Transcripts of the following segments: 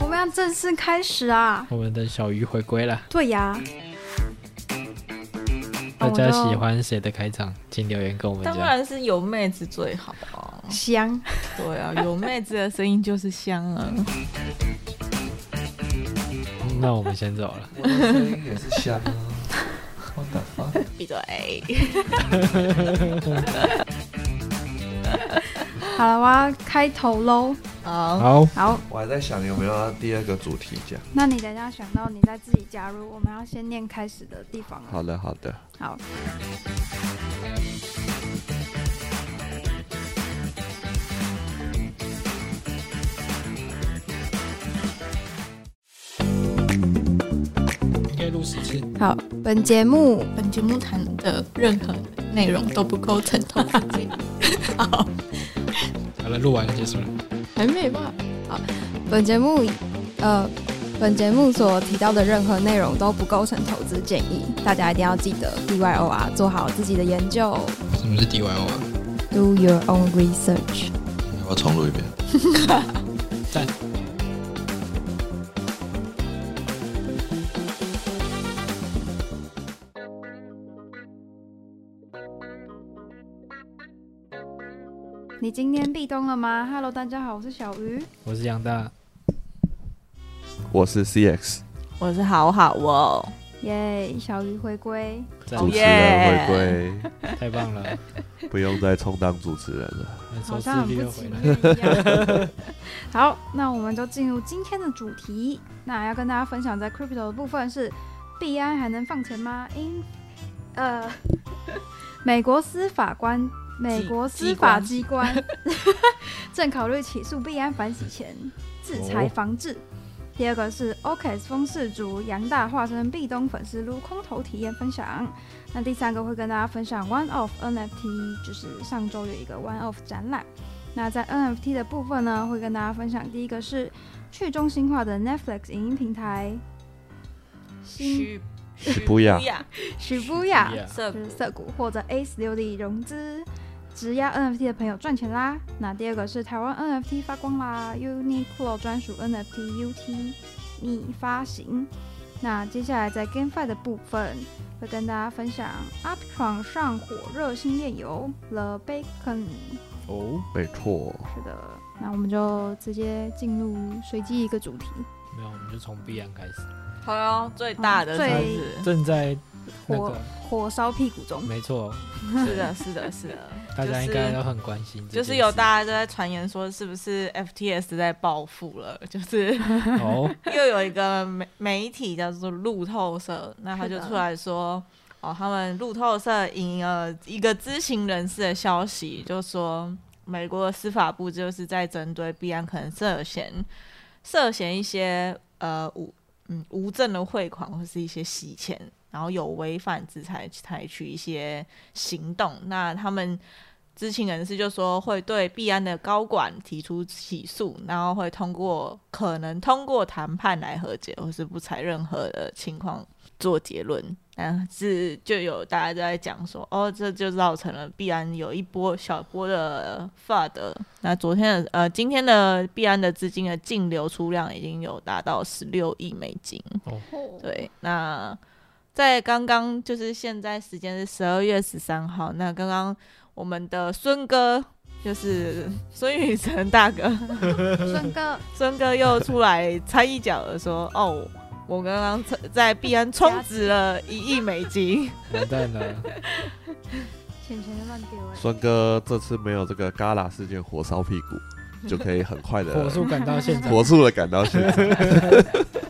我们要正式开始啊！我们的小鱼回归了，对呀，大家喜欢谁的开场，请留言跟我们当。然是有妹子最好啊！香。对啊，有妹子的声音就是香啊！那我们先走了。我的声音也是香啊。我的妈！闭嘴！好了，我要开头喽。好，好，好，我还在想有没有要第二个主题讲。那你等一下想到，你再自己加入。我们要先念开始的地方。好的，好的。好，应该录十次。好，本节目本节目谈的任何内容都不构成投资建议。好了，录完了，结束了。还没吧？好本节目呃，本节目所提到的任何内容都不构成投资建议，大家一定要记得 DYO 啊，做好自己的研究什么是 DYO 啊？，Do your own research。我要重录一遍？赞。你今天壁咚了吗？Hello，大家好，我是小鱼。我是杨大，我是 CX 我是好好哦，耶小鱼回归。赞主持耶人回归，太棒了，不用再充当主持人了。好像很不情。愿一样。好，那我们就进入今天的主题。那要跟大家分享在 crypto 的部分是，币安还能放钱吗？因呃，美国司法官、美国司法机关 正考虑起诉币安反洗钱、制裁防治。第二个是 OKS 风氏族杨大化身壁咚粉丝撸空头体验分享。那第三个会跟大家分享 One of NFT，就是上周有一个 One of 展览。那在 NFT 的部分呢，会跟大家分享第一个是去中心化的 Netflix 影音平台。许许不雅雅许布雅，Yeah 色就是涩谷或者 A 十六的融资，质押 NFT 的朋友赚钱啦。那第二个是台湾 NFT 发光啦，Uniqlo 专属 NFT UT 拟发行。那接下来在 GameFi 的部分，会跟大家分享 Uptron 上火热新链游 The Bacon。哦，没错。是的，那我们就直接进入随机一个主题。没有，我们就从币安开始。好哟，最大的最正在那火，火烧屁股中，没错，是的，是的，是的，大家应该都很关心。就是有大家都在传言说，是不是 FTS 在报复了？就是哦，又有一个媒媒体叫做路透社，那他就出来说，哦，他们路透社引了一个知情人士的消息，就说美国司法部就是在针对币安可能涉嫌涉嫌一些呃无嗯无证的汇款或是一些洗钱，然后有违反制裁采取一些行动，那他们。知情人士就说会对币安的高管提出起诉，然后会通过可能通过谈判来和解，或是不采任何的情况做结论。但是就有大家都在讲说，哦，这就造成了币安有一波小波的 FUD。那昨天的呃，今天的币安的资金的净流出量已经有达到十六亿美金。对，那在刚刚就是现在时间是十二月十三号，那刚刚我们的孙哥就是 孙宇辰大哥，孙哥 孙哥又出来插一脚的说，哦，我刚刚在币安充值了一亿美金，完蛋了，钱钱就乱丢哎。孙哥这次没有这个嘎啦事件火烧屁股，就可以很快的火速赶到现场。火速的赶到现场。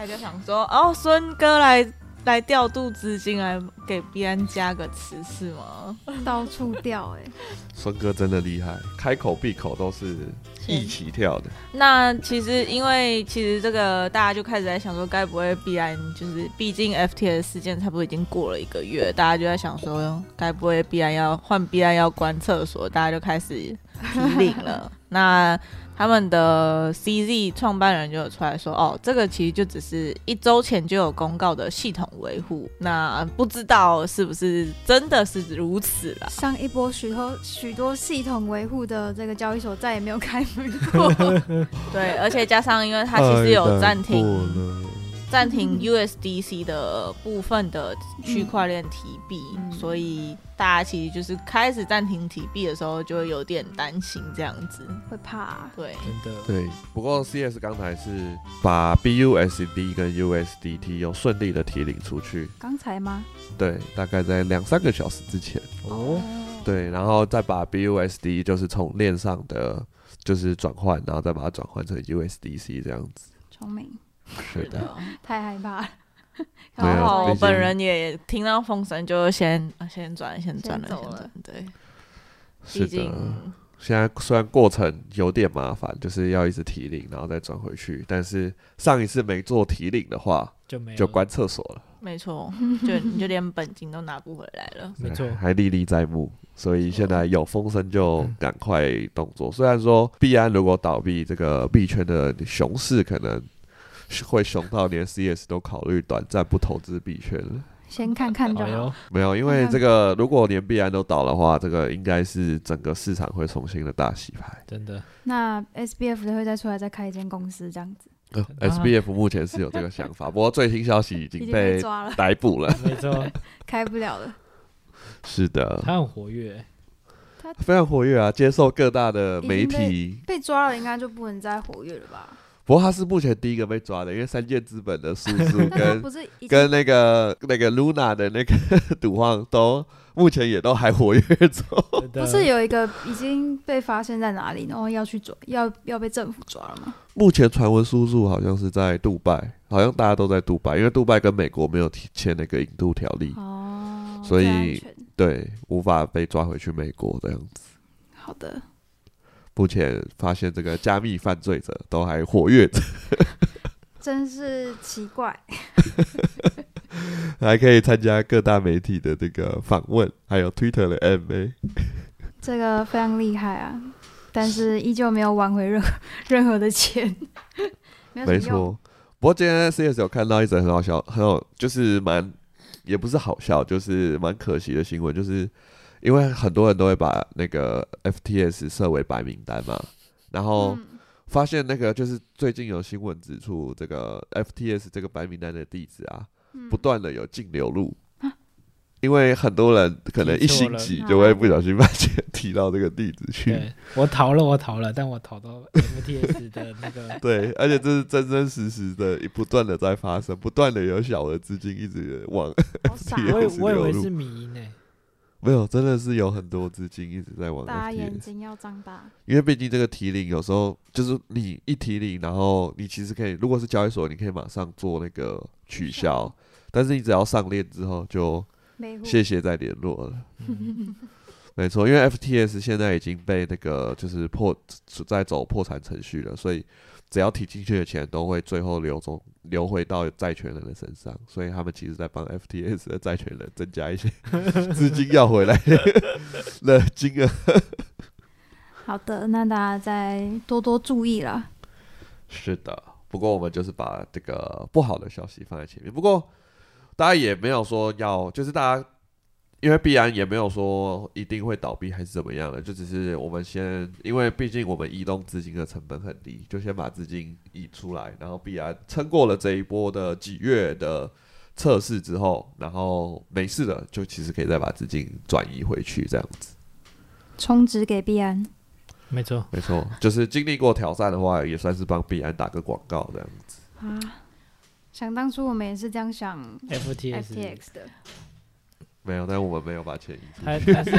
大家想说，哦，孙哥来来调度资金，来给币安加个词是吗？到处调哎、孙哥真的厉害，开口闭口都是一起跳的。那其实因为其实这个大家就开始在想说，该不会币安就是毕竟 FTS 事件差不多已经过了一个月，大家就在想说，该不会币安要换币安要关厕所，大家就开始提领了。那他们的 CZ 创办人就有出来说，哦，这个其实就只是一周前就有公告的系统维护，那不知道是不是真的是如此啦。上一波许多许多系统维护的这个交易所再也没有开门过。对，而且加上因为它其实有暂停暂停 USDC 的部分的区块链提币，嗯。所以大家其实就是开始暂停提币的时候，就会有点担心这样子。会怕、对，真的，对，不过 CS 刚才是把 BUSD 跟 USDT 有顺利的提领出去，刚才吗？对，大概在两三个小时之前，哦，对，然后再把 BUSD 就是从链上的就是转换，然后再把它转换成 USDC 这样子。聪明，是的，太害怕了。然后我本人也听到风声，就先啊先转，先转了，先走了先转。对，是的。现在虽然过程有点麻烦，就是要一直提领，然后再转回去，但是上一次没做提领的话，就没就关厕所了，没错，就你就连本金都拿不回来了。没错，还历历在目。所以现在有风声就赶快动作。虽然说币安如果倒闭，这个币圈的熊市可能是会熊到连 CS 都考虑短暂不投资币圈了。先看看就好。没有，因为这个如果连币安都倒的话，这个应该是整个市场会重新的大洗牌。真的，那 SBF 的会再出来再开一间公司这样子，呃 SBF 目前是有这个想法，不过最新消息已已经经被被抓了，逮捕了。没错，开不了了。是的，他很活跃，他非常活跃啊，接受各大的媒体。被抓了应该就不能再活跃了吧？不过他是目前第一个被抓的，因为三箭资本的叔叔 跟跟那个那个 Luna 的那个 赌皇都目前也都还活跃中。不是有一个已经被发现在哪里，然后要去抓，要要被政府抓了吗？目前传闻叔叔好像是在杜拜，好像大家都在杜拜，因为杜拜跟美国没有签那个引渡条例，哦，所以对，无法被抓回去美国这样子。好的，目前发现这个加密犯罪者都还活跃着，真是奇怪。还可以参加各大媒体的这个访问，还有 Twitter 的 MA。这个非常厉害啊，但是依旧没有挽回任何任何的钱，没。没错，不过今天 CS 有看到一则很好笑，很有，就是蛮也不是好笑，就是蛮可惜的新闻，就是因为很多人都会把那个 FTS 设为白名单嘛，然后嗯。发现那个就是最近有新闻指出，这个 FTS 这个白名单的地址啊，嗯。不断的有净流入。因为很多人可能一星期就会不小心把钱提到这个地址去，对我逃了，我逃了，但我逃到 FTS 的那个，对，而且这是真真实实的，不断的在发生，不断的有小额资金一直往，我以哦，我以为是流入。是迷因呢，没有，真的是有很多资金一直在往大家眼睛要张大。因为毕竟这个提领有时候就是你一提领，然后你其实可以，如果是交易所，你可以马上做那个取消，但是你只要上链之后就谢谢再联络了。嗯没错，因为 FTS 现在已经被那个就是破在走破产程序了，所以只要提进去的钱都会最后流中流回到债权人的身上，所以他们其实在帮 FTS 的债权人增加一些 资金要回来 的金额。好的，那大家再多多注意了。是的，不过我们就是把这个不好的消息放在前面。不过大家也没有说要，就是大家因为必然也没有说一定会倒闭还是怎么样的，就只是我们先，因为毕竟我们移动资金的成本很低，就先把资金移出来，然后必然撑过了这一波的几月的测试之后，然后没事了，就其实可以再把资金转移回去，这样子。充值给必安，没错，没错，就是经历过挑战的话，也算是帮必然打个广告这样子。啊，想当初我们也是这样想 FTS，FTX 的没有，但我们没有把钱移出去。他 是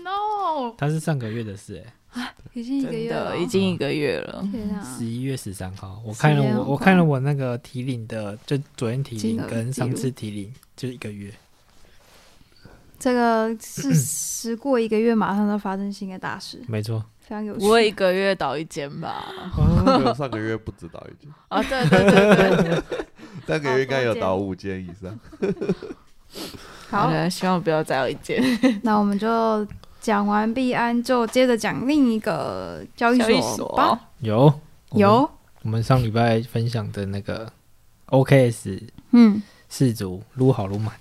，no，他是上个月的事哎，已经一个月了。已经一个月了。天啊。十，一月十三号，我看了我我看了我那个提领的，就昨天提领跟上次提领就一个月，这个是时过一个月马上就发生新的大事，没错，非常有趣。不会一个月倒一间吧？上个月不止倒一间，啊，对对对对，上 个月应该有倒五间以上。好，呃希望不要再有一件。那我们就讲完币安，就接着讲另一个交易所所吧。有有，我们上礼拜分享的那个 OKS 嗯，四组撸好撸满，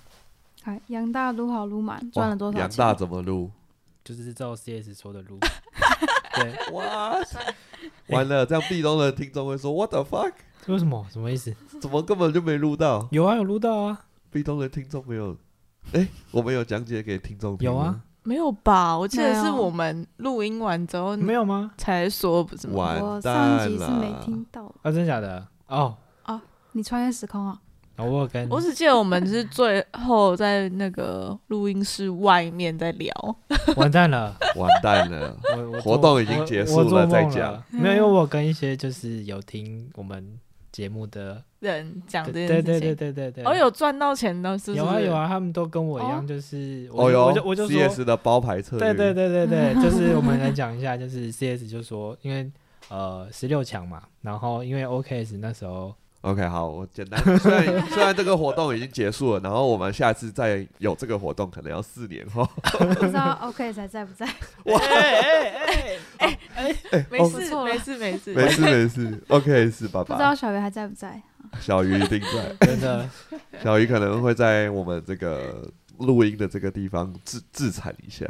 哎，杨大撸好撸满，赚了多少钱？杨大怎么撸？就是照 CS 说的撸。对，哇，完了，这样壁咚的听众会说 What the fuck？这为什么？什么意思？怎么根本就没撸到？有啊，有撸到啊，壁咚的听众没有？哎，我们有讲解给听众听有啊，没有吧？我记得是我们录音完之后没有吗？才说，不是吗？完我上蛋集是没。听到，啊，真的假的？哦，你穿越时空啊？然后我有跟我只记得我们是最后在那个录音室外面在聊，完蛋了，完蛋了，活动已经结束了再讲没有，因为我跟一些就是有听我们节目的，人讲这对件事情。对对对对对对，哦，有赚到钱的，是不是？有啊有啊，他们都跟我一样，哦就是我我就我就说，，CS 的包牌策略，对对对对对，就是我们来讲一下，就是 CS 就说，因为呃十六强嘛，然后因为 OKS 那时候 OK，好，我简单。虽然 虽然这个活动已经结束了，然后我们下次再有这个活动，可能要四年后。不知道 OK 才在不在？没哦事错了没事没事没事没事，OK 是爸爸不知道，小鱼还在不在？小鱼一定在，真的 小鱼可能会在我们这个录音的这个地方自自残一下。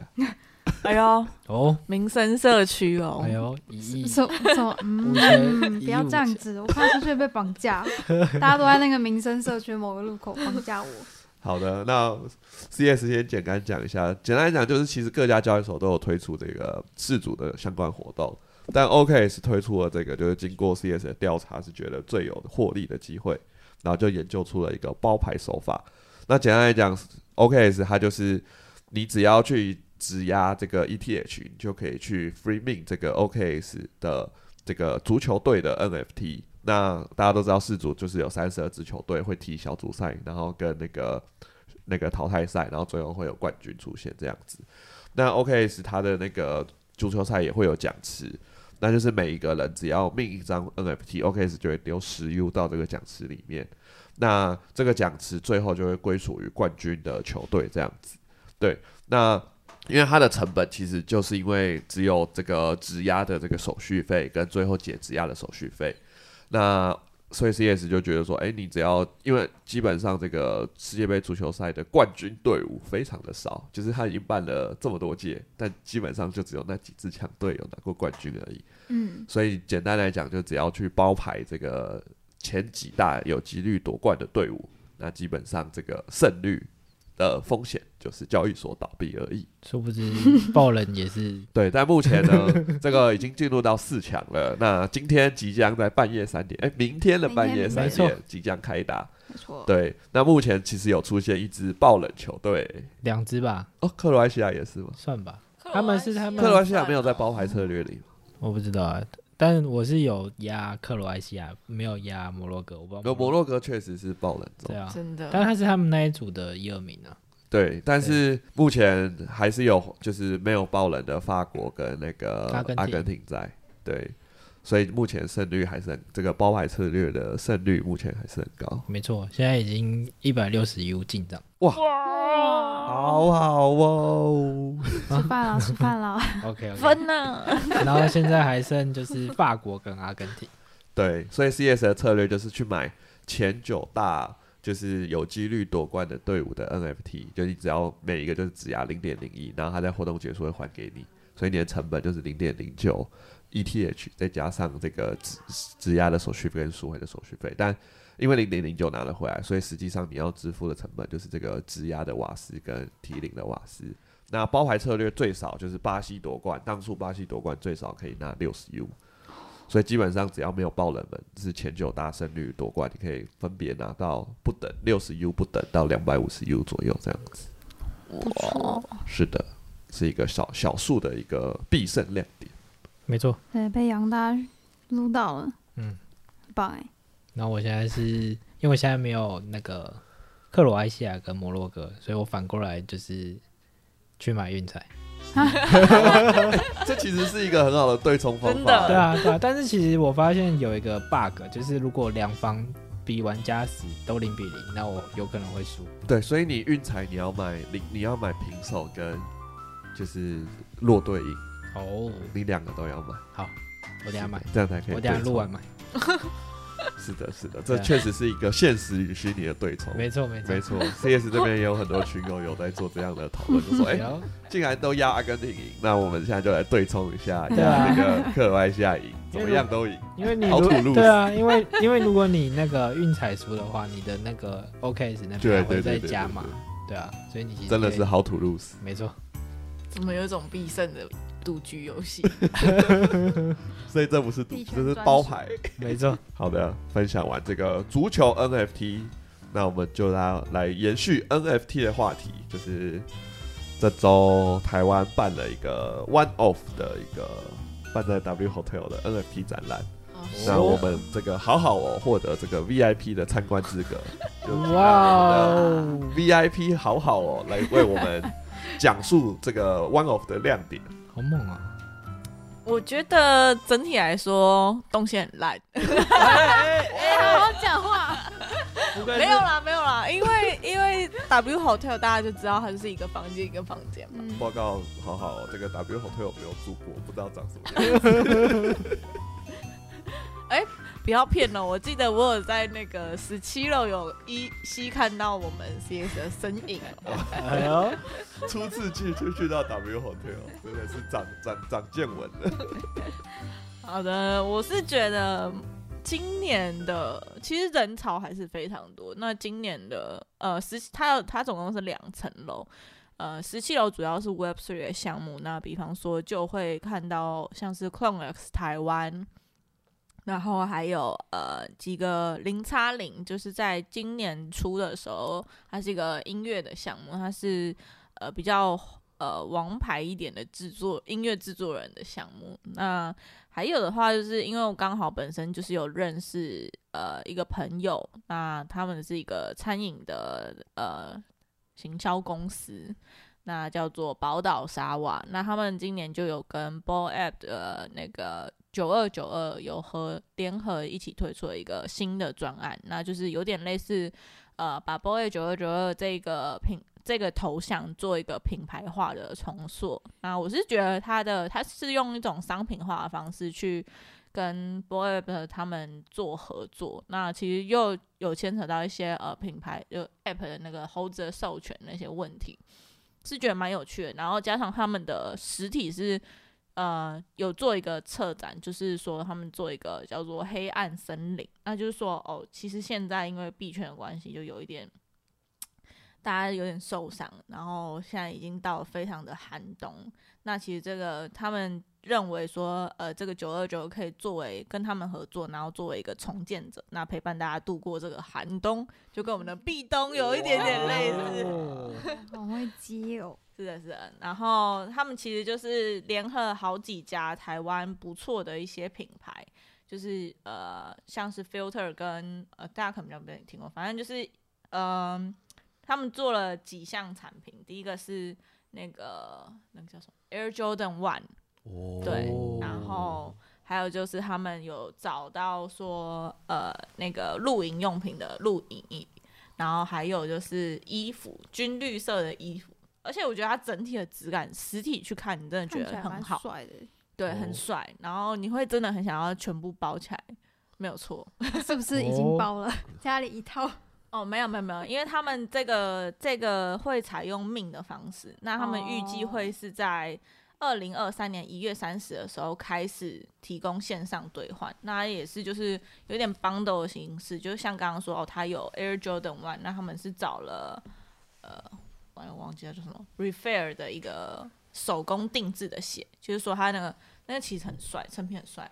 哎呦，哦，民生社区哦哎，呦一亿，什什么？嗯，不要这样子，我怕出去被绑架。大家都在那个民生社区某个路口绑架我。好的，那 CS 先简单讲一下，简单来讲就是其实各家交易所都有推出这个自主的相关活动，但 OK 是推出了这个，就是经过 CS 的调查是觉得最有获利的机会，然后就研究出了一个包牌手法。那简单来讲，OKS 它就是你只要去质押这个 ETH，你就可以去 free m i n 这个 OKS 的这个足球队的 NFT。那大家都知道，世足就是有三十二支球队会踢小组赛，然后跟那个那个淘汰赛，然后最后会有冠军出现这样子。那 OKS 它的那个足球赛也会有奖池，那就是每一个人只要命一张 NFT，OKS 就会丢十 U 到这个奖池里面。那这个奖池最后就会归属于冠军的球队这样子。对，那因为它的成本其实就是因为只有这个质押的这个手续费跟最后解质押的手续费，那所以 CS 就觉得说，哎、你只要因为基本上这个世界杯足球赛的冠军队伍非常的少，就是他已经办了这么多届，但基本上就只有那几支强队有拿过冠军而已。嗯，所以简单来讲，就只要去包牌这个前几大有几率夺冠的队伍，那基本上这个胜率的风险就是交易所倒闭而已。殊不知爆冷也是 对，但目前呢，这个已经进入到四强了。那今天即将在半夜三点，哎、明天的半夜三点即将开打。没错。对，那目前其实有出现一支爆冷球队，两支吧，哦，克罗埃西亚也是吗？算吧，他们是他们克罗埃西亚没有在包牌策略里，我不知道啊。但我是有压克罗埃西亚，没有压摩洛哥，我不知道有摩洛哥确实是爆冷中对。啊，真的，但他是他们那一组的一二名啊。对，但是目前还是有就是没有爆冷的法国跟那个阿根廷在，对，所以目前胜率还是很这个包牌策略的胜率目前还是很高，没错，现在已经一百六十 U 进账。好好哦。吃饭了，吃饭了。OK 分了？然后现在还剩就是法国跟阿根廷。对，所以 CS 的策略就是去买前九大，就是有几率夺冠的队伍的 NFT，就你只要每一个就是只押零点零一，然后他在活动结束会还给你，所以你的成本就是零点零九 ETH，再加上这个质质押的手续费跟赎回的手续费，但因为零点零九拿了回来，所以实际上你要支付的成本就是这个质押的瓦斯跟提领的瓦斯。那包牌策略最少就是巴西夺冠，当初巴西夺冠最少可以拿六十 U，所以基本上只要没有爆冷门，是前九大胜率夺冠，你可以分别拿到不等六十 U 不等到两百五十 U 左右这样子。哇，是的，是一个小小数的一个必胜亮点。没错。对，被杨大撸到了，嗯，很棒哎。然后我现在是因为我现在没有那个克罗埃西亚跟摩洛哥，所以我反过来就是去买运彩。这其实是一个很好的对冲方法。对啊，对啊。但是其实我发现有一个 bug，就是如果两方比玩家死都零比零，那我有可能会输。对，所以你运彩你要买零，你要买平手跟就是落对赢，哦，你两个都要买，好我等下买，这样才可以。我等下录完。买。是的，是的，这确实是一个现实与虚拟的对冲。没错没错。没错，CS 这边也有很多群友有在做这样的讨论，就说：“ 哎、然后既然都压阿根廷赢，那我们现在就来对冲一下，那个克罗埃西亚赢，怎么样都赢。因为你好土路对啊，因为因为如果你那个运彩输的话，你的那个 OKS 那对边还会对对对再加嘛。对，对。啊，所以你真的是好土路死。没错，怎么有一种必胜的赌局游戏？所以这不是赌，这是包牌。没错，好的，分享完这个足球 NFT，那我们就来来延续 NFT 的话题，就是这周台湾办了一个 One Off 的一个办在 W Hotel 的 NFT 展览。那我们这个好好哦，获得这个 VIP 的参观资格，哇，VIP 好好哦，来为我们讲述这个 One of 的亮点。好猛啊！我觉得整体来说东西很烂，哎，好好讲话。没有啦，没有啦，因为因为 W Hotel 大家就知道它就是一个房间一个房间嘛。嗯，报告好好哦，这个 W Hotel 没有住过，不知道长什么样。不要骗了，我记得我有在那个十七楼有依稀看到我们 CS 的身影。哎呦，初次去就去到 W Hotel，真的是长长长见闻了。好的，我是觉得今年的其实人潮还是非常多。那今年的呃十，它有它总共是两层楼，呃十七楼主要是 Web Three 的项目。那比方说就会看到像是 Clone X 台湾。然后还有呃几个零叉零，就是在今年初的时候，它是一个音乐的项目，它是呃比较呃王牌一点的制作音乐制作人的项目。那还有的话，就是因为我刚好本身就是有认识呃一个朋友，那他们是一个餐饮的呃行销公司，那叫做宝岛沙瓦。那他们今年就有跟 Ball App 的那个九二九二有和联合一起推出了一个新的专案，那就是有点类似呃把 Boy 九二九二这个品这个头像做一个品牌化的重塑。那我是觉得它的它是用一种商品化的方式去跟 Boy 他们做合作。那其实又有牵扯到一些呃品牌就 App 的那个 hold 的授权那些问题，是觉得蛮有趣的。然后加上他们的实体是。呃，有做一个策展，就是说他们做一个叫做“黑暗森林”，那就是说，哦，其实现在因为币圈的关系，就有一点大家有点受伤，然后现在已经到了非常的寒冬。那其实这个他们认为说，呃，这个九二九可以作为跟他们合作，然后作为一个重建者，那陪伴大家度过这个寒冬，就跟我们的壁咚有一点点类似。哦 好会接哦。是的，是的。然后他们其实就是联合好几家台湾不错的一些品牌，就是呃，像是 Filter 跟呃，大家可能没有没听过，反正就是嗯、他们做了几项产品。第一个是那个那个叫什么 Air Jordan One，哦对，然后还有就是他们有找到说呃那个露营用品的露营衣，然后还有就是衣服，军绿色的衣服。而且我觉得它整体的质感，实体去看，你真的觉得很好，帅的，对，哦很帅。然后你会真的很想要全部包起来，没有错。是不是已经包了？家里一套，哦，没有没有没有，因为他们这个这个会采用命的方式，那他们预计哦会是在二零二三年一月三十的时候开始提供线上兑换，那也是就是有点 bundle 的形式，就像刚刚说哦，它有 Air Jordan One，那他们是找了呃，我我忘记了叫什么 Refair 的一个手工定制的鞋，就是说它那个那个其实很帅，成品很帅，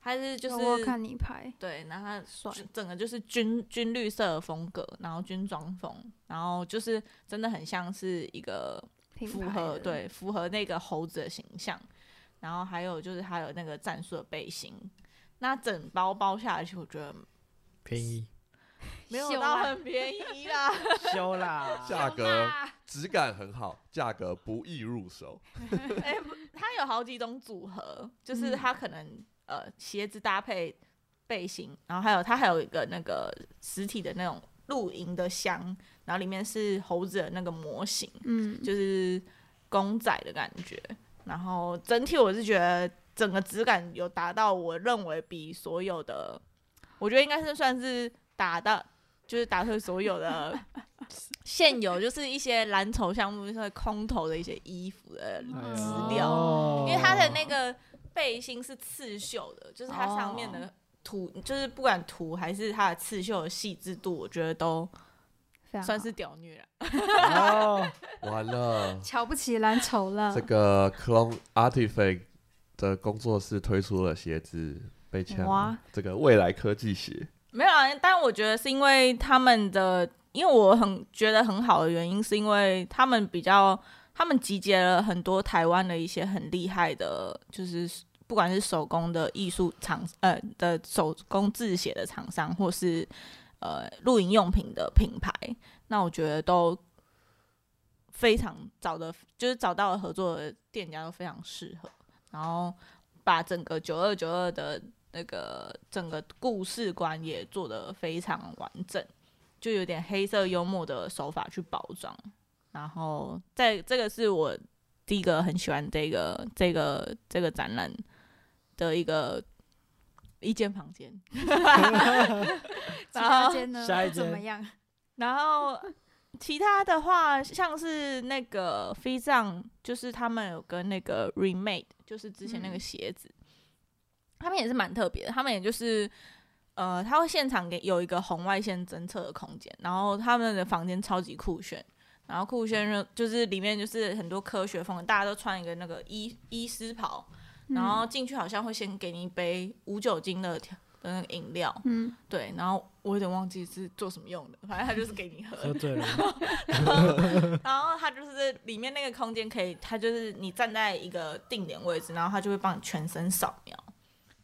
它是就是看你拍，对，然后它帅整个就是军军绿色的风格，然后军装风，然后就是真的很像是一个品符，合对符合那个猴子的形象，然后还有就是它有那个战术的背心，那整包包下来，其实我觉得便宜，没有到很便宜啦。修啦，价格质感很好，价格不易入手。哎、不它有好几种组合，就是嗯它可能、呃鞋子搭配背心，然后还有它还有一个那个实体的那种露营的箱，然后里面是猴子的那个模型。嗯，就是公仔的感觉。然后整体我是觉得整个质感有达到，我认为比所有的，我觉得应该是算是达到，就是达到所有的 现有就是一些蓝筹项目就是空投的一些衣服的资料，哦因为它的那个背心是刺绣的，就是它上面的图，就是不管图还是它的刺绣的细致度，我觉得都算是屌虐了。哦，完了，瞧不起蓝筹了这。个 Clone Artifact 的工作室推出了鞋子，被抢哇，这个未来科技鞋。没有啊，但我觉得是因为他们的，因为我很觉得很好的原因，是因为他们比较，他们集结了很多台湾的一些很厉害的，就是不管是手工的艺术厂，呃的手工制鞋的厂商，或是呃露营用品的品牌，那我觉得都非常找的，就是找到了合作的店家都非常适合，然后把整个九二九二的那个整个故事观也做得非常完整，就有点黑色幽默的手法去包装。然后在这个是我第一个很喜欢这个这个这个展览的一个一间房间，其他间呢下一不怎么间样？然后其他的话，像是那个飞藏，就是他们有跟那个 remade，就是之前那个嗯鞋子，他们也是蛮特别的。他们也就是呃，他会现场给有一个红外线侦测的空间，然后他们的房间超级酷炫。然后酷炫就就是里面就是很多科学风，大家都穿一个那个医医师袍，然后进去好像会先给你一杯无酒精的调的那个饮料，嗯，对，然后我有点忘记是做什么用的，反正他就是给你喝。喝醉了，然后他就是里面那个空间可以，他就是你站在一个定点位置，然后他就会帮你全身扫描，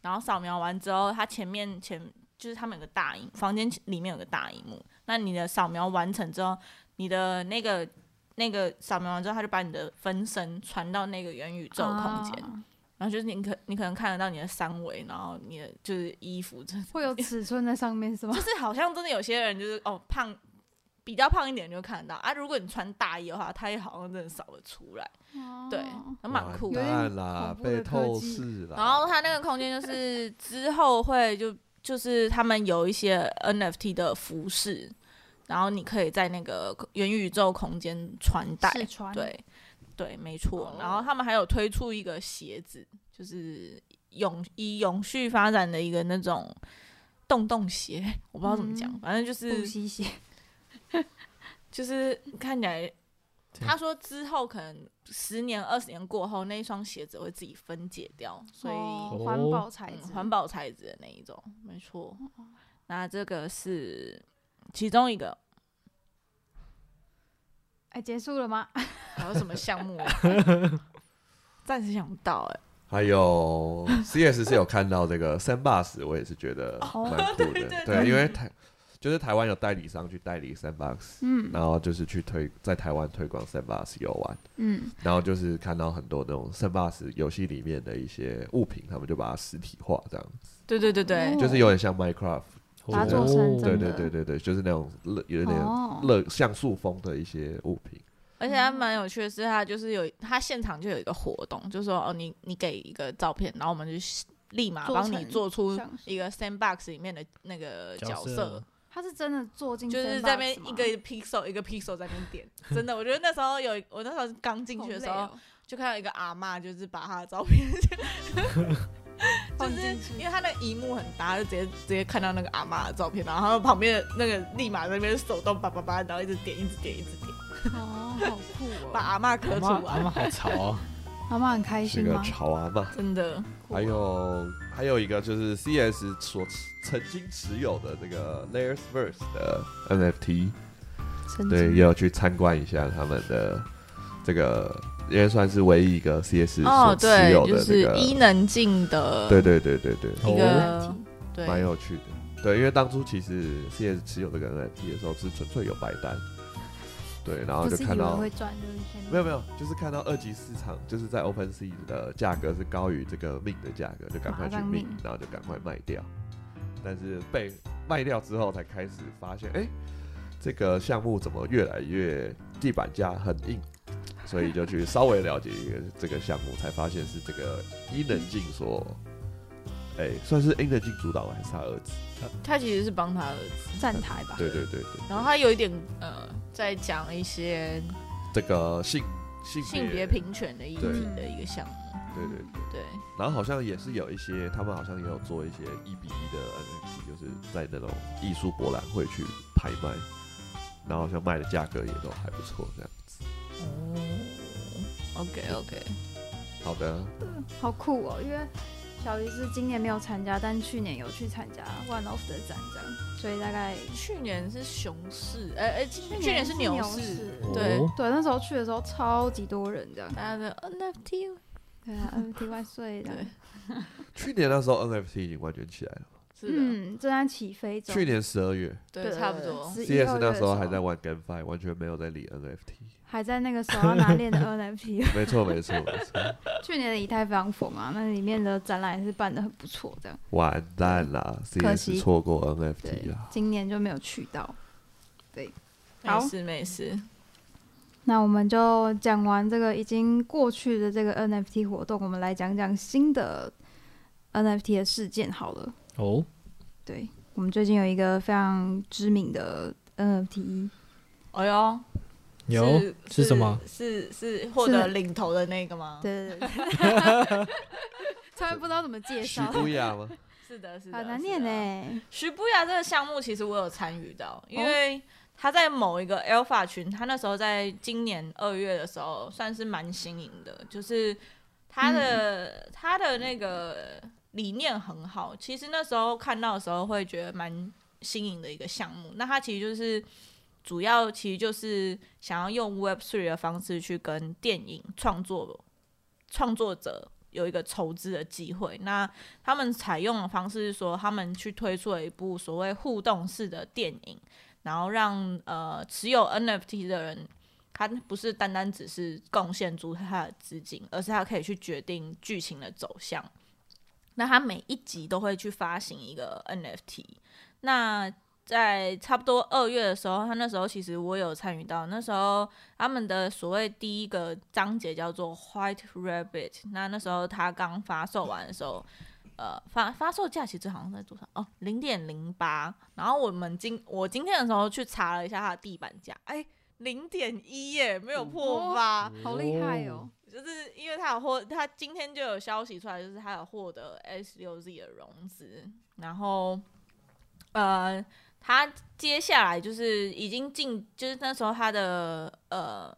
然后扫描完之后，他前面前就是他们有个大荧，房间里面有个大荧幕，那你的扫描完成之后，你的那个那个扫描完之后，他就把你的分身传到那个元宇宙空间，啊然后就是你可你可能看得到你的三围，然后你的就是衣服，这会有尺寸在上面是吗 就？是好像真的有些人就是哦胖，比较胖一点就看得到啊。如果你穿大衣的话，它也好像真的扫得出来，对，还蛮酷的。有点完蛋啦，被透视了。然后它那个空间就是之后会就就是他们有一些 NFT 的服饰，然后你可以在那个元宇宙空间穿戴，对对，没错哦。然后他们还有推出一个鞋子，就是永以永续发展的一个那种洞洞鞋，我不知道怎么讲，嗯反正就不是吸鞋，就是看起来。他说之后可能十年、二十年过后，那一双鞋子会自己分解掉，所以哦环保材质，嗯环保材质的那一种，没错。那这个是其中一个，哎，结束了吗？还有什么项目啊？暂时想不到哎、还有 CS 是有看到这个 Sandbox，我也是觉得哦蛮酷的。对对对，因为台就是台湾有代理商去代理 Sandbox，嗯。然后就是去推在台湾推广 Sandbox 游玩，嗯，然后就是看到很多那种 Sandbox 游戏里面的一些物品，他们就把它实体化，这样子。对对对对，哦就是有点像 Minecraft，把它做成哦对对对对对，就是那种乐有点哦。乐像素风的一些物品。而且还蛮有趣的是，他就是有他现场就有一个活动，就说哦，你你给一个照片，然后我们就立马帮你做出一个 sandbox 里面的那个角角色色，他是真的坐进，就是在那边一个 pixel 一个 pixel 在那边点，真的，我觉得那时候有我那时候刚进去的时候，哦就看到一个阿嬷，就是把她的照片，就是放进去因为他那个荧幕很大，就直接直接看到那个阿嬷的照片，然后旁边的那个立马在那边手动叭叭叭，然后一直点，一直点，一直点，哦，好酷哦！把阿嬷刻阿出来，阿妈好潮哦，妈妈很开是个心吗？潮阿妈。真的。还有还有一个就是 CS 所持曾经持有的这个 Layers Verse 的 NFT，曾对，经也有去参观一下他们的这个，因为算是唯一一个 CS 哦，所持对，有就是的这个，伊能静的，对对对对对，一个对，蛮有趣的。对，因为当初其实 CS 持有这个 NFT 的时候是纯粹有白单，对，然后就看到会赚，就是没有没有，就是看到二级市场就是在 OpenSea 的价格是高于这个命的价格，就赶快去命然后就赶快卖掉。但是被卖掉之后，才开始发现，哎、这个项目怎么越来越地板价很硬？所以就去稍微了解一个这个项目，才发现是这个伊能静所，哎、算是伊能静主导的还是他儿子？他其实是帮他儿子，站台吧。对对对对，然后他有一点呃，在讲一些这个性性性别平权的议题的一个项目。对对对，对，然后好像也是有一些，他们好像也有做一些一比一的 NFT，就是在那种艺术博览会去拍卖，然后好像卖的价格也都还不错，这样子。哦，OK OK，好的，好酷哦！因为小鱼是今年没有参加，但去年有去参加 One Off 的展，这样，所以大概去年是熊市，哎、哎、去去年是牛牛市，对哦对，那时候去的时候超级多人这样。大家的 NFT，对啊，NFT 万岁的。对去年那时候 NFT 已经完全起来了，是的，嗯，正在起飞中。去年十二月对，差不多。，CS 那时候还在玩 GameFi，完全没有在理 NFT。还在那个手要拿链的 NFT。没错没错没错，去年的以太坊疯啊，那里面的展览也是办的很不错，这样。完蛋了可惜，CS 错过 NFT 啦。，今年就没有去到。好没事没事，那我们就讲完这个已经过去的这个 NFT 活动，我们来讲讲新的 NFT 的事件好了。哦，对，我们最近有一个非常知名的 NFT，哎呦，有是是什么？是是获得领头的那个吗？对对对，突然 不知道怎么介许绍，不雅吗？是的，是的，好难念。呢。徐不雅这个项目，其实我有参与到，因为他在某一个 Alpha 群，他那时候在今年二月的时候，算是蛮新颖的，就是他的、他的那个理念很好。其实那时候看到的时候，会觉得蛮新颖的一个项目。那他其实就是主要，其实就是想要用 Web Three 的方式去跟电影创作创作者有一个筹资的机会。那他们采用的方式是说，他们去推出了一部所谓互动式的电影，然后让呃持有 NFT 的人，他不是单单只是贡献出他的资金，而是他可以去决定剧情的走向。那他每一集都会去发行一个 NFT。那在差不多二月的时候，他那时候其实我有参与到，那时候他们的所谓第一个章节叫做 White Rabbit。那那时候他刚发售完的时候，呃，发发售价其实好像在多少？哦，零点零八。然后我们今我今天的时候去查了一下它的地板价，哎，零点一耶，没有破八。好厉害哦！就是因为他有获，他今天就有消息出来，就是他有获得 S 六 Z 的融资，然后呃，他接下来就是已经进，就是那时候他的呃，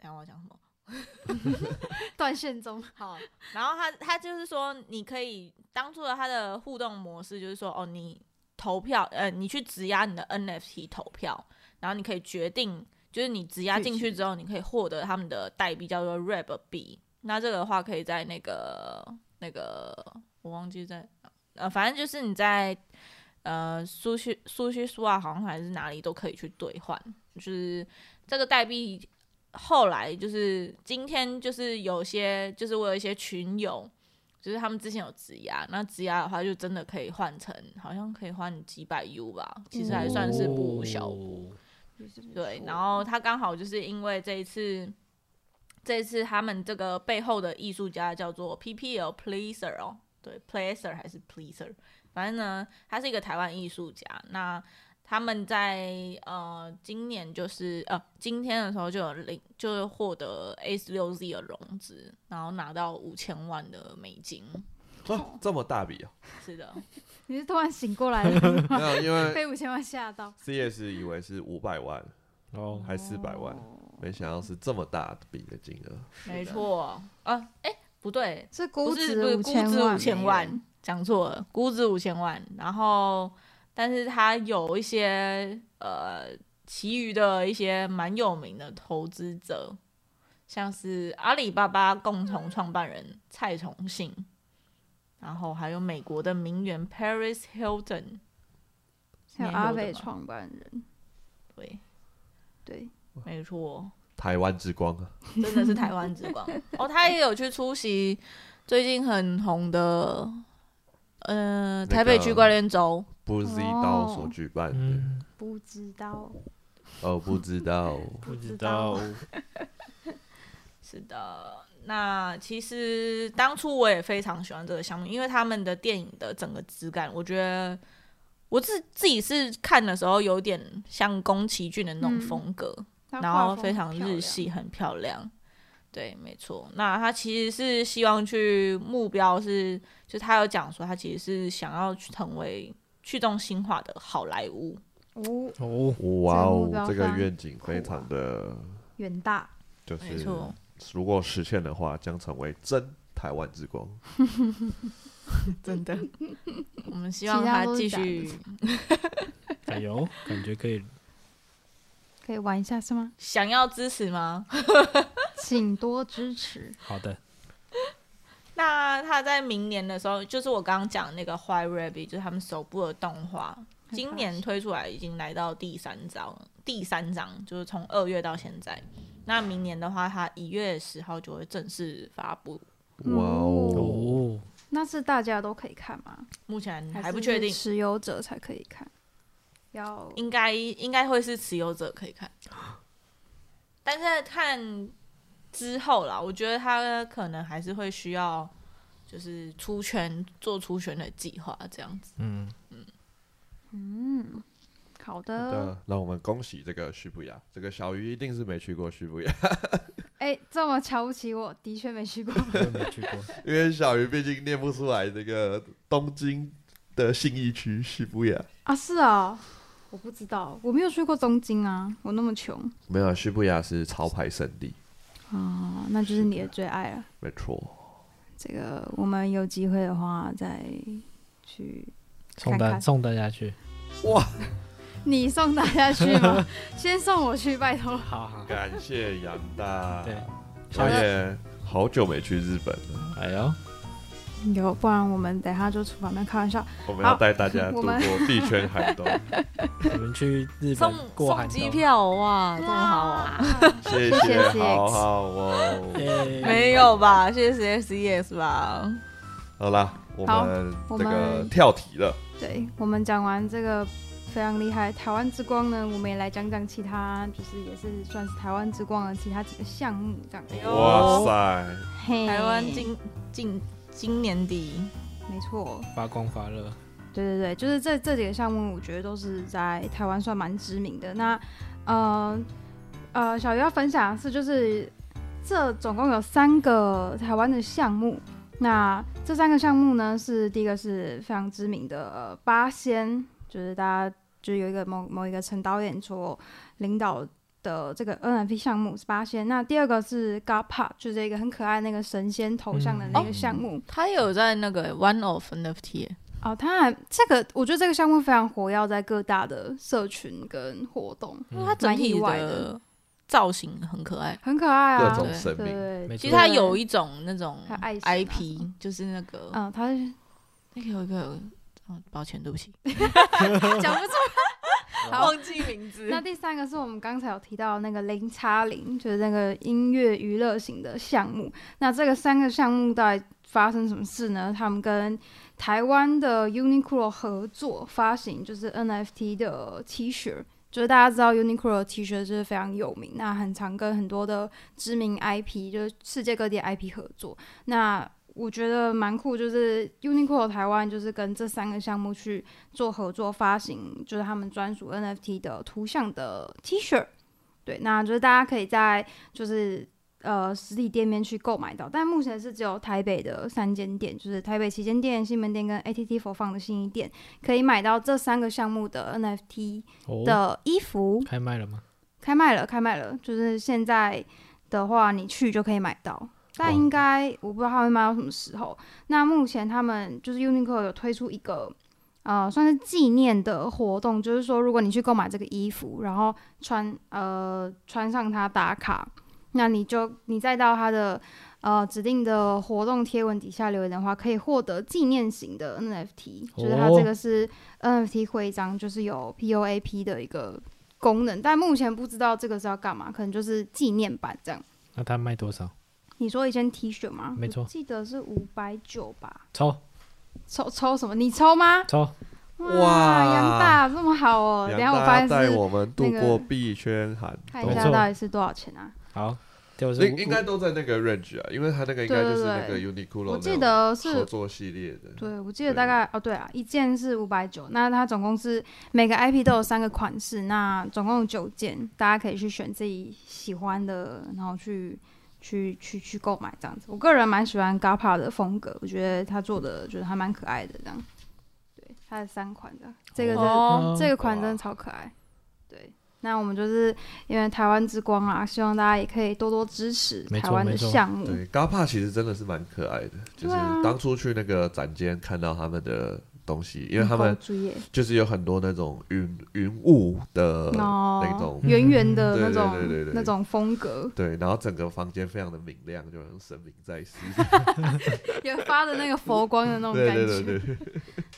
等我讲什么？断线中，好，然后他他就是说，你可以当初的他的互动模式就是说，哦，你投票，呃，你去质押你的 NFT 投票，然后你可以决定，就是你质押进去之后，你可以获得他们的代币叫做 Rab 币。那这个的话，可以在那个那个我忘记在呃，反正就是你在呃苏西苏西苏啊，好像还是哪里都可以去兑换，就是这个代币。后来就是今天，就是有些，就是我有一些群友，就是他们之前有质押，那质押的话就真的可以换成，好像可以换几百 U 吧，其实还算是不无小补。哦对，然后他刚好就是因为这一次，这一次他们这个背后的艺术家叫做 PPL Pleaser 哦，对，Pleaser 还是 Pleaser，反正呢，他是一个台湾艺术家。那他们在呃今年就是呃今天的时候就有领，就是获得 A 十六 Z 的融资，然后拿到五千万的美金。哦，这么大笔啊！是的，你是突然醒过来了，没有，因为被五千万吓到。CS 以为是五百万，哦，还四百万，没想到是这么大笔的金额。没错。啊，哎，不对，是估值，五千万，，讲错了，估值五千万。然后，但是他有一些呃，其余的一些蛮有名的投资者，像是阿里巴巴共同创办人蔡崇信，然后还有美国的名媛 Paris Hilton，还有阿伟创办人，对，对，没错，台湾之光啊！真的是台湾之光。哦，他也有去出席最近很红的，呃，台北区块链周。不知道所举办的，嗯，不知道。哦，不知道，不知道，是的，那其实当初我也非常喜欢这个项目，因为他们的电影的整个质感，我觉得我自自己是看的时候有点像宫崎骏的那种嗯。风格，它然后非常日系，很漂亮。对，没错。那他其实是希望去目标是，就他有讲说，他其实是想要去成为去中心化的好莱坞。哦，哦，哇这个目哦，这个愿景非常的，远大，就是没错，如果实现的话，将成为真台湾之光。真的。我们希望他继续加油，感觉可以。可以玩一下是吗？想要支持吗？请多支持。好的，那他在明年的时候，就是我刚刚讲的那个《White Rabbit》，就是他们首部的动画，今年推出来已经来到第三章，第三章就是从二月到现在。那明年的话，他一月十号就会正式发布，哇哦，哦，那是大家都可以看吗？目前还不确定，持有者才可以看。要应该应该会是持有者可以看，但是看之后啦，我觉得他可能还是会需要就是出圈做出圈的计划这样子。嗯，嗯，嗯好的。的，让我们恭喜这个徐不雅，这个小鱼一定是没去过徐不雅，哎、这么瞧不起我，的确没去过。没去过。因为小鱼毕竟念不出来这个东京的信义区须不雅。啊，是啊，我不知道，我没有去过东京啊，我那么穷没有，西布雅是潮牌圣地，哦、那就是你的最爱了。没错。这个我们有机会的话再去送大送大家去，哇，你送大家去吗？先送我去，拜托。好好。感谢杨大。对，我也好久没去日本了，哎呦，有，不然我们等一下就出发，没有开玩笑。我们要带大家 度过币圈寒冬。我们去日本过送寒冬。机票哇，这么好啊！谢谢谢谢，好好哦。耶没有吧？谢谢 CES 吧。好啦，我好们这个跳题了。对我们讲完这个非常厉害台湾之光呢，我们也来讲讲其他，就是也是算是台湾之光的其他几个项目这样。呦哇塞，台湾今今今年底没错，发光发热，对对对，就是这这几个项目，我觉得都是在台湾算蛮知名的。那呃呃，小鱼要分享的是，就是这总共有三个台湾的项目。那这三个项目呢，是第一个是非常知名的、呃、八仙，就是大家就有一个某某一个陈导演所领导的这个 NFT 项目是八仙。那第二个是 GAPA，就是一个很可爱那个神仙头像的那个项目。他有在那个 One of NFT，哦，它还这个，我觉得这个项目非常活跃在各大的社群跟活动，因为它整体外的的造型很可爱。很可爱啊。各种对生命，对，没错其实它有一种那种 IP，么就是那个嗯，它那个有一个，哦，抱歉，对不起，讲不出。好忘记名字。那第三个是我们刚才有提到的那个零叉零，就是那个音乐娱乐型的项目。那这个三个项目到底发生什么事呢？他们跟台湾的 Uniqlo 合作发行，就是 NFT 的 T 恤。就是大家知道 Uniqlo 的 T 恤就是非常有名，那很常跟很多的知名 IP，就是世界各地 IP 合作。那我觉得蛮酷，就是 Uniqlo 台湾就是跟这三个项目去做合作发行，就是他们专属 NFT 的图像的 T 恤。对，那就是大家可以在就是呃实体店面去购买到，但目前是只有台北的三间店，就是台北旗舰店、西门店跟 ATT 佛放的新一店，可以买到这三个项目的 NFT 哦，的衣服。开卖了吗？开卖了，开卖了，就是现在的话，你去就可以买到。但应该我不知道他会卖到什么时候。那目前他们就是 Uniqlo 有推出一个呃算是纪念的活动，就是说如果你去购买这个衣服，然后穿呃穿上它打卡，那你就你再到它的呃指定的活动贴文底下留言的话，可以获得纪念型的 NFT，就是它这个是 NFT 徽章，就是有 POAP 的一个功能，但目前不知道这个是要干嘛，可能就是纪念版这样。那它卖多少？你说一件 T 恤吗？没错记得是五百九吧。抽抽抽什么？你抽吗？抽，哇杨大这么好哦！等一下我发现带我们度过币圈寒看一。下到底是多少钱啊？好，就是应应该都在那个 range 啊，因为它那个应该就是那个 Uniqlo 我记得是，合作系列的，对我记得大概哦，对啊，一件是五百九，那它总共是每个 IP 都有三个款式，那总共有九件，大家可以去选自己喜欢的，然后去去去去购买这样子。我个人蛮喜欢 Gappa 的风格，我觉得他做的觉得还蛮可爱的这样。对，它是三款的，这个真这个款真的超可爱。对，那我们就是因为台湾之光啊，希望大家也可以多多支持台湾的项目。对 GAPA 其实真的是蛮可爱的，就是当初去那个展间看到他们的东西，因为他们就是有很多那种云云雾的哦那种。圆圆的那种对对对那种风格，对，然后整个房间非常的明亮，就好像神明在世。也发的那个佛光的那种感觉。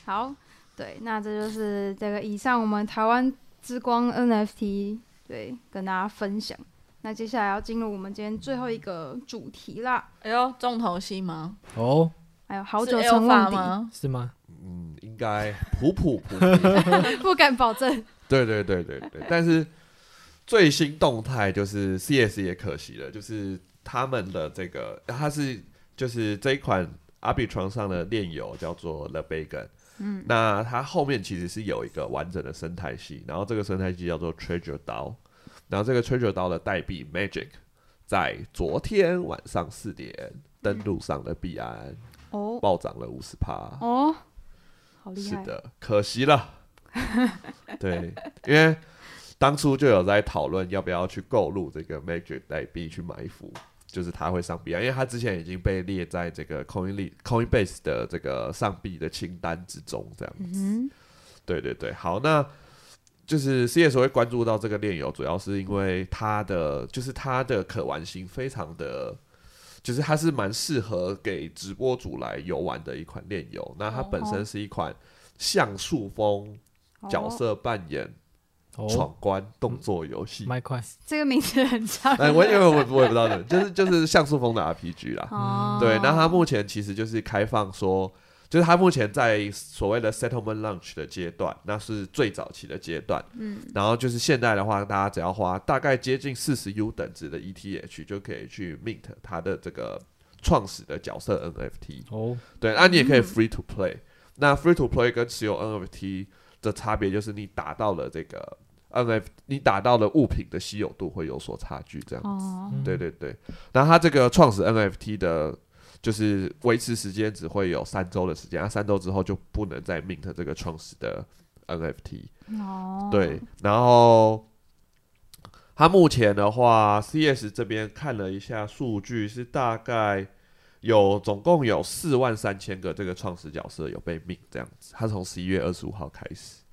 好，对，那这就是这个以上我们台湾之光 NFT 对跟大家分享。那接下来要进入我们今天最后一个主题啦。哎呦，重头戏吗？哦，哎呦好久成 Alpha 问题，吗？是吗？该普普普普。不敢保证。对对对对对，但是最新动态就是 CS 也可惜了，就是他们的这个，它是就是这一款 Arbitron 上的炼油叫做 The Bacon，嗯，那它后面其实是有一个完整的生态系，然后这个生态系叫做 Treasure 刀，然后这个 Treasure 刀的代币 Magic 在昨天晚上四点登陆上了币安，哦。暴涨了五十趴，哦，好厉害！是的，可惜了。对，因为当初就有在讨论要不要去购入这个 Magic 代币去埋伏，就是它会上币啊，因为它之前已经被列在这个 Coin Coinbase 的这个上币的清单之中，这样子。嗯对对对，好，那就是 CS 会关注到这个链游，主要是因为它的就是它的可玩性非常的，就是它是蛮适合给直播主来游玩的一款链游。那它本身是一款像素风，角哦色扮演、哦，闯关动作游戏。麦块，这个名字很长。哎，我因为我我也不知道的，就是就是像素风的 RPG 啦。哦，对，那它目前其实就是开放说，就是它目前在所谓的 settlement launch 的阶段，那是最早期的阶段。嗯，然后就是现在的话，大家只要花大概接近四十 U 等值的 ETH 就可以去 mint 它的这个创始的角色 NFT。哦，对，那、你也可以 free to play。那 free to play 跟持有 NFT 的差别就是你打到了这个 NFT，你打到的物品的稀有度会有所差距，这样。哦，嗯对对对，那它这个创始 NFT 的，就是维持时间只会有三周的时间，那三周之后就不能再 mint 这个创始的 NFT。哦，对，然后它目前的话，CS 这边看了一下数据，是大概有总共有四万三千个这个创始角色有被命这样子。它从十一月二十五号开始，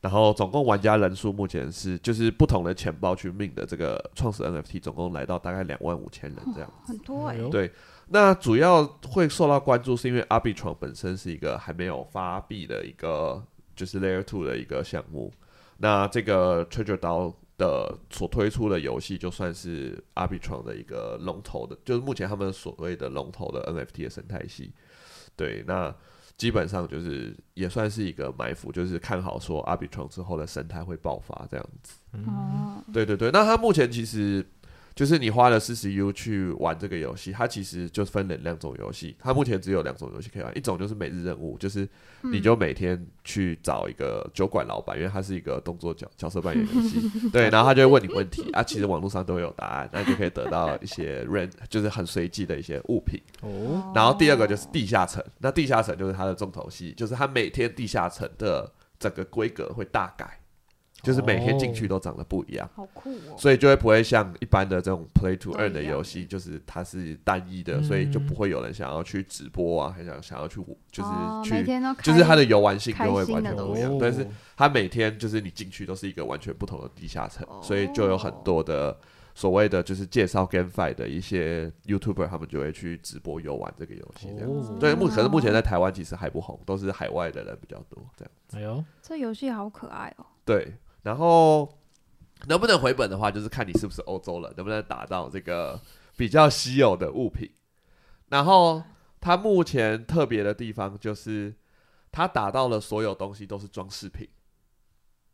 然后总共玩家人数目前是就是不同的钱包去命的这个创始 NFT，总共来到大概两万五千人这样。很多哎、对那主要会受到关注，是因为 Arbitron 本身是一个还没有发币的一个就是 Layer Two 的一个项目。那这个 Treasure 刀的所推出的游戏，就算是 Arbitron 的一个龙头的，就是目前他们所谓的龙头的 NFT 的生态系。对，那基本上就是也算是一个埋伏，就是看好说 Arbitron 之后的生态会爆发这样子。哦，对对对，那它目前其实就是你花了四十 U 去玩这个游戏，它其实就分了两种游戏。它目前只有两种游戏可以玩，一种就是每日任务，就是你就每天去找一个酒馆老板，因为它是一个动作角角色扮演游戏，对，然后他就会问你问题啊，其实网络上都会有答案，那你就可以得到一些 rand，就是很随机的一些物品。哦，然后第二个就是地下城，那地下城就是它的重头戏，就是它每天地下城的整个规格会大改，就是每天进去都长得不一样。好酷哦，所以就会不会像一般的这种 play to 都 earn 的游戏，就是它是单一的，所以就不会有人想要去直播啊，还想想要去就是哦去，就是它的游玩性开就会完全不一样哦。但是它每天就是你进去都是一个完全不同的地下城，哦所以就有很多的所谓的就是介绍 GameFi 的一些 YouTuber，他们就会去直播游玩这个游戏这样子。哦对，目可是目前在台湾其实还不红，都是海外的人比较多这样。哎呦，这游戏好可爱哦，对，然后能不能回本的话，就是看你是不是欧洲人，能不能打到这个比较稀有的物品。然后它目前特别的地方就是，它打到了所有东西都是装饰品，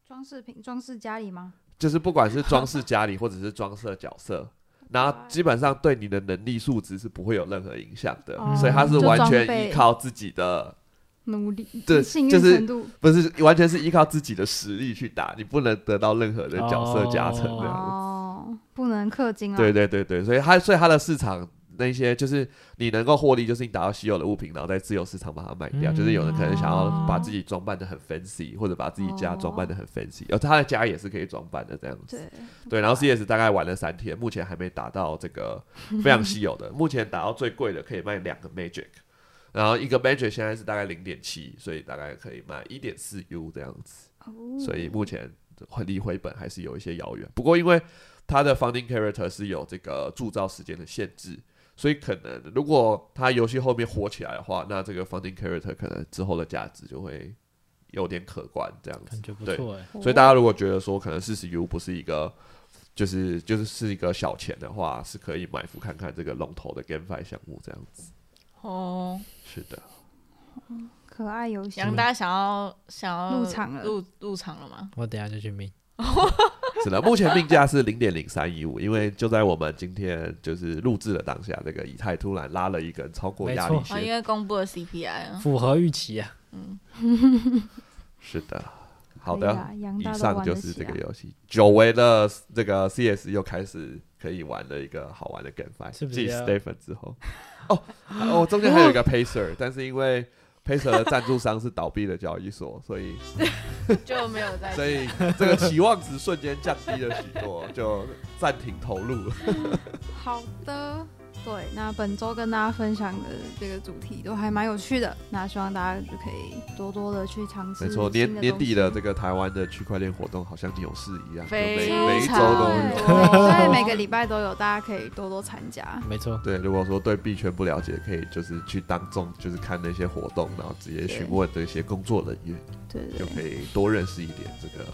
装饰品装饰家里吗？就是不管是装饰家里或者是装饰角色，然后基本上对你的能力素质是不会有任何影响的，哦所以它是完全依靠自己的，努力，对 幸运就是度不是完全是依靠自己的实力去打，你不能得到任何的角色加成这样子。哦，不能氪金啊。对对对对，所以它所以它的市场那些就是你能够获利，就是你打到稀有的物品，然后在自由市场把它卖掉。嗯就是有人可能想要哦把自己装扮的很 fancy，或者把自己家装扮的很 fancy，而他的家也是可以装扮的这样子。对对，然后 CS 大概玩了三天，目前还没打到这个非常稀有的，目前打到最贵的可以卖两个 Magic。然后一个 Magic 现在是大概零点七，所以大概可以卖一点四 U 这样子。哦所以目前离回本还是有一些遥远。不过因为它的 founding character 是有这个铸造时间的限制，所以可能如果它游戏后面火起来的话，那这个 founding character 可能之后的价值就会有点可观这样子感。觉不对错哎。所以大家如果觉得说可能四十 U 不是一个就是就是是一个小钱的话，是可以埋伏看看这个龙头的 GameFi 项目这样子。哦，是的，可爱游戏，杨大想要想要入场了。入入场了吗？我等下就去命。是的，目前命价是零点零三一五，因为就在我们今天就是录制的当下，这个以太突然拉了一根超过压力线哦，因，为公布了 CPI 啊。符合预期啊！嗯。是的，好的，以上就是这个游戏，久违的这个 CS 又开始可以玩的一个好玩的 GameFi，继是不是要 Stephen 之后，哦，我，中间还有一个 Pacer，但是因为 Pacer 的赞助商是倒闭的交易所，所以 就没有在所以这个期望值瞬间降低了许多，就暂停投入了。好的，对，那本周跟大家分享的这个主题都还蛮有趣的，那希望大家就可以多多的去尝试。没错，年年底的这个台湾的区块链活动好像牛市一样，就每每一周都有。所以每个礼拜都有，大家可以多多参加。没错，对，如果说对币圈不了解，可以就是去当众就是看那些活动，然后直接询问这些工作人员，对对就可，以多认识一点这个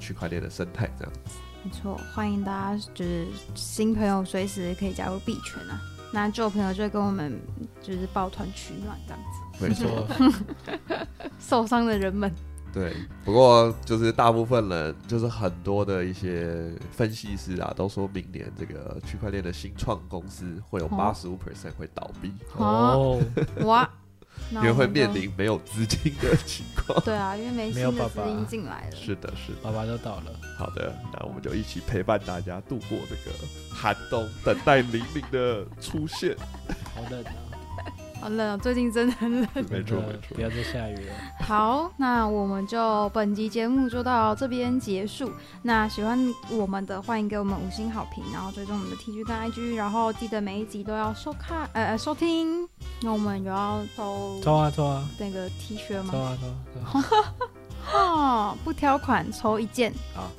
区块链的生态，这样子。没错，欢迎大家就是新朋友随时可以加入币圈啊。那旧朋友就会跟我们就是抱团取暖这样子，没没错错，，受伤的人们。对。不过就是大部分人，就是很多的一些分析师啊，都说明年这个区块链的新创公司会有哦八十五 percent 会倒闭，哦，哇，那因为会面临没有资金的情况。对啊，因为没有爸爸的资金进来了。是的，是的。爸爸都倒了，好的，那我们就一起陪伴大家度过这个寒冬，等待黎明的出现。好冷啊！好冷哦，最近真的很冷。没错没错不要再下雨了。好，那我们就本集节目就到这边结束。那喜欢我们的，欢迎给我们五星好评，然后追踪我们的 TG 跟 IG，然后记得每一集都要收看，呃呃收听。那我们有要抽抽啊抽啊那个 T 恤吗？抽啊抽啊！抽啊哦，不挑款抽一件。好，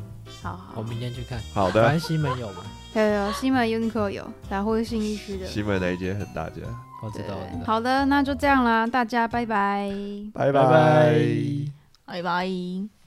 好好，我明天去看。好的反正，西门有吗？有有有，西门 Uniqlo 有，然后或是新一区的。西门那一间很大家，对我知道，我知道。好的，那就这样啦，大家拜拜。拜拜拜。拜拜。